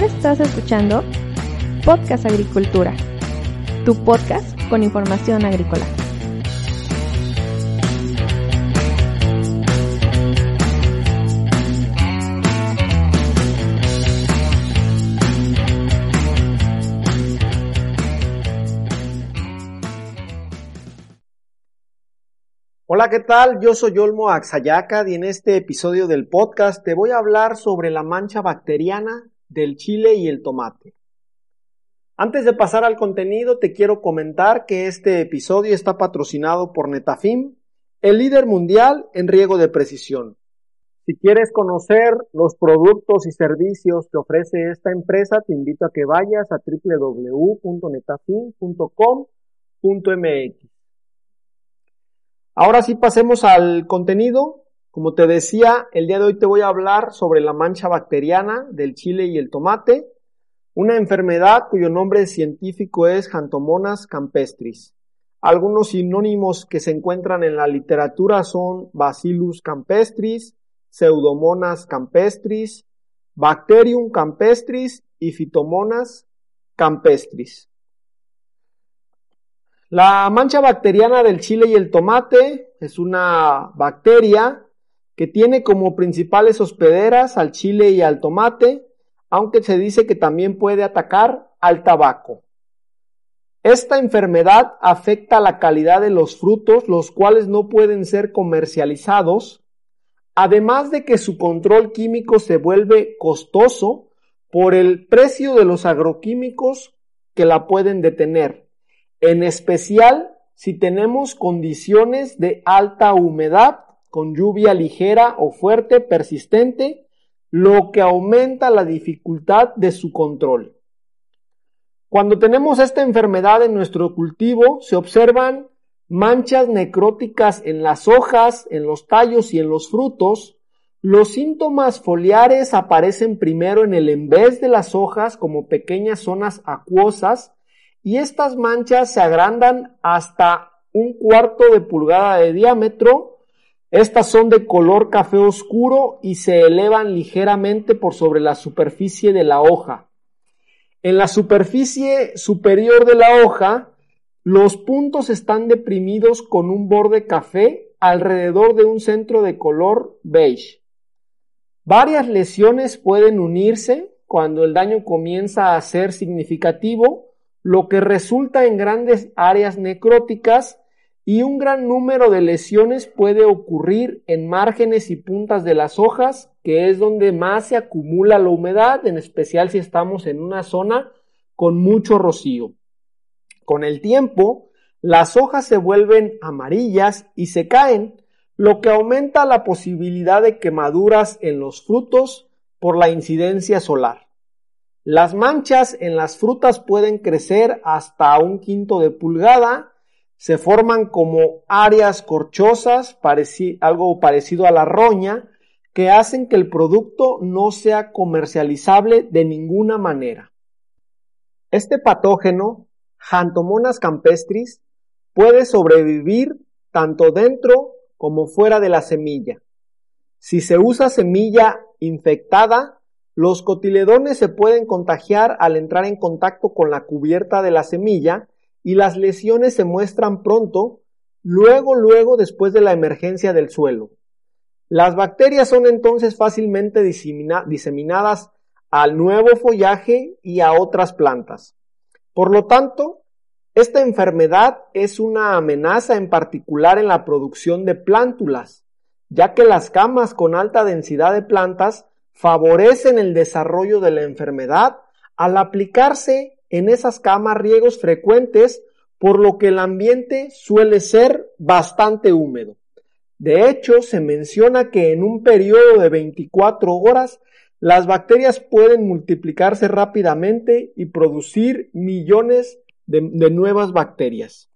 Estás escuchando Podcast Agricultura, tu podcast con información agrícola. Hola, ¿qué tal? Yo soy Olmo Axayacad y en este episodio del podcast te voy a hablar sobre la mancha bacteriana del chile y el tomate. Antes de pasar al contenido, te quiero comentar que este episodio está patrocinado por Netafim, el líder mundial en riego de precisión. Si quieres conocer los productos y servicios que ofrece esta empresa, te invito a que vayas a www.netafim.com.mx. Ahora sí pasemos al contenido. Como te decía, el día de hoy te voy a hablar sobre la mancha bacteriana del chile y el tomate, una enfermedad cuyo nombre científico es Jantomonas campestris. Algunos sinónimos que se encuentran en la literatura son Bacillus campestris, Pseudomonas campestris, Bacterium campestris y Phytomonas campestris. La mancha bacteriana del chile y el tomate es una bacteria que tiene como principales hospederas al chile y al tomate, aunque se dice que también puede atacar al tabaco. Esta enfermedad afecta la calidad de los frutos, los cuales no pueden ser comercializados, además de que su control químico se vuelve costoso por el precio de los agroquímicos que la pueden detener en especial si tenemos condiciones de alta humedad con lluvia ligera o fuerte persistente, lo que aumenta la dificultad de su control. Cuando tenemos esta enfermedad en nuestro cultivo, se observan manchas necróticas en las hojas, en los tallos y en los frutos. Los síntomas foliares aparecen primero en el envés de las hojas como pequeñas zonas acuosas y estas manchas se agrandan hasta un cuarto de pulgada de diámetro. Estas son de color café oscuro y se elevan ligeramente por sobre la superficie de la hoja. En la superficie superior de la hoja, los puntos están deprimidos con un borde café alrededor de un centro de color beige. Varias lesiones pueden unirse cuando el daño comienza a ser significativo lo que resulta en grandes áreas necróticas y un gran número de lesiones puede ocurrir en márgenes y puntas de las hojas, que es donde más se acumula la humedad, en especial si estamos en una zona con mucho rocío. Con el tiempo, las hojas se vuelven amarillas y se caen, lo que aumenta la posibilidad de quemaduras en los frutos por la incidencia solar. Las manchas en las frutas pueden crecer hasta un quinto de pulgada, se forman como áreas corchosas, algo parecido a la roña, que hacen que el producto no sea comercializable de ninguna manera. Este patógeno, Jantomonas campestris, puede sobrevivir tanto dentro como fuera de la semilla. Si se usa semilla infectada, los cotiledones se pueden contagiar al entrar en contacto con la cubierta de la semilla y las lesiones se muestran pronto, luego, luego después de la emergencia del suelo. Las bacterias son entonces fácilmente diseminadas al nuevo follaje y a otras plantas. Por lo tanto, esta enfermedad es una amenaza en particular en la producción de plántulas, ya que las camas con alta densidad de plantas favorecen el desarrollo de la enfermedad al aplicarse en esas camas riegos frecuentes, por lo que el ambiente suele ser bastante húmedo. De hecho, se menciona que en un periodo de 24 horas las bacterias pueden multiplicarse rápidamente y producir millones de, de, nuevas bacterias.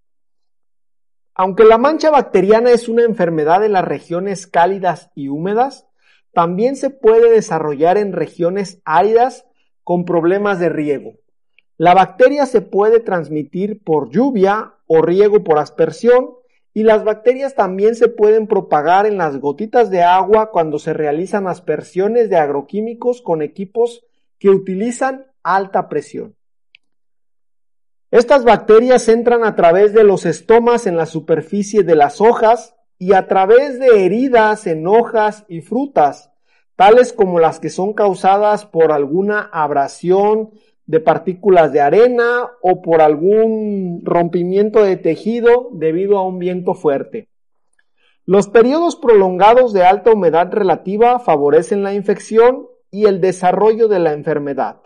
Aunque la mancha bacteriana es una enfermedad de las regiones cálidas y húmedas, también se puede desarrollar en regiones áridas con problemas de riego. La bacteria se puede transmitir por lluvia o riego por aspersión y las bacterias también se pueden propagar en las gotitas de agua cuando se realizan aspersiones de agroquímicos con equipos que utilizan alta presión. Estas bacterias entran a través de los estomas en la superficie de las hojas y a través de heridas en hojas y frutas, tales como las que son causadas por alguna abrasión de partículas de arena o por algún rompimiento de tejido debido a un viento fuerte. Los periodos prolongados de alta humedad relativa favorecen la infección y el desarrollo de la enfermedad.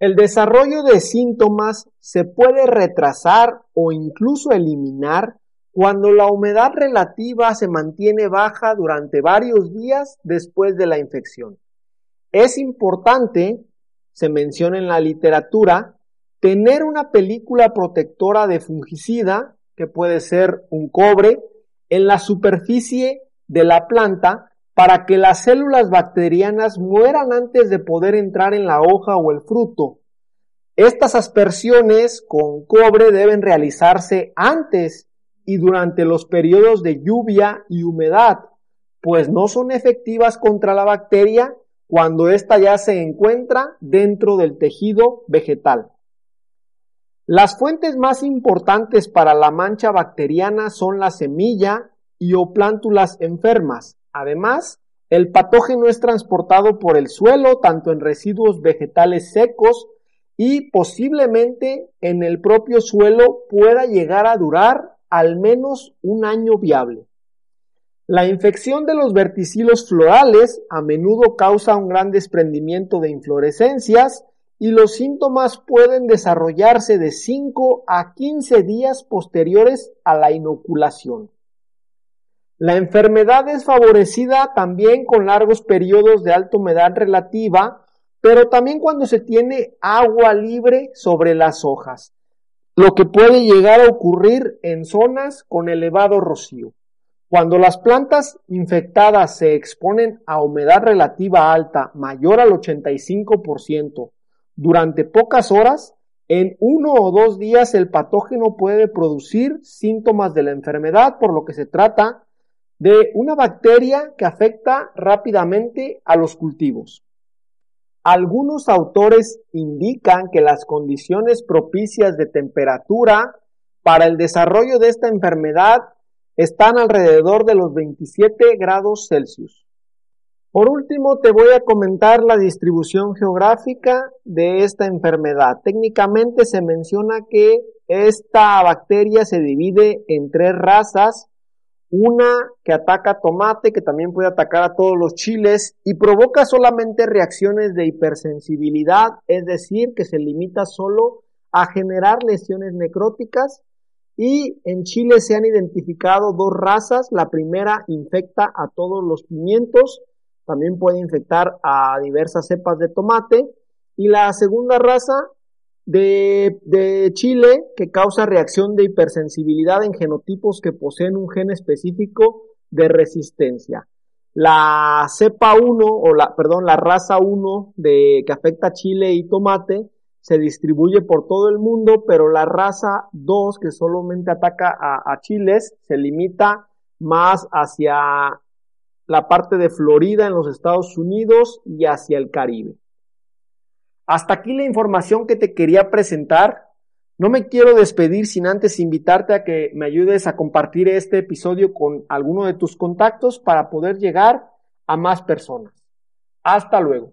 El desarrollo de síntomas se puede retrasar o incluso eliminar cuando la humedad relativa se mantiene baja durante varios días después de la infección. Es importante, se menciona en la literatura, tener una película protectora de fungicida, que puede ser un cobre, en la superficie de la planta para que las células bacterianas mueran antes de poder entrar en la hoja o el fruto. Estas aspersiones con cobre deben realizarse antes y durante los periodos de lluvia y humedad, pues no son efectivas contra la bacteria cuando ésta ya se encuentra dentro del tejido vegetal. Las fuentes más importantes para la mancha bacteriana son la semilla y o plántulas enfermas, Además, el patógeno es transportado por el suelo, tanto en residuos vegetales secos y posiblemente en el propio suelo pueda llegar a durar al menos un año viable. La infección de los verticilos florales a menudo causa un gran desprendimiento de inflorescencias y los síntomas pueden desarrollarse de 5 a 15 días posteriores a la inoculación. La enfermedad es favorecida también con largos periodos de alta humedad relativa, pero también cuando se tiene agua libre sobre las hojas, lo que puede llegar a ocurrir en zonas con elevado rocío. Cuando las plantas infectadas se exponen a humedad relativa alta mayor al 85% durante pocas horas, en uno o dos días el patógeno puede producir síntomas de la enfermedad, por lo que se trata de una bacteria que afecta rápidamente a los cultivos. Algunos autores indican que las condiciones propicias de temperatura para el desarrollo de esta enfermedad están alrededor de los 27 grados Celsius. Por último, te voy a comentar la distribución geográfica de esta enfermedad. Técnicamente se menciona que esta bacteria se divide en tres razas una que ataca tomate, que también puede atacar a todos los chiles y provoca solamente reacciones de hipersensibilidad, es decir, que se limita solo a generar lesiones necróticas. Y en Chile se han identificado dos razas. La primera infecta a todos los pimientos, también puede infectar a diversas cepas de tomate. Y la segunda raza de, Chile que causa reacción de hipersensibilidad en genotipos que poseen un gen específico de resistencia. La cepa 1 o la, perdón, la raza 1 de, que afecta a Chile y tomate se distribuye por todo el mundo, pero la raza 2 que solamente ataca a, a chiles se limita más hacia la parte de Florida en los Estados Unidos y hacia el Caribe. Hasta aquí la información que te quería presentar. No me quiero despedir sin antes invitarte a que me ayudes a compartir este episodio con alguno de tus contactos para poder llegar a más personas. Hasta luego.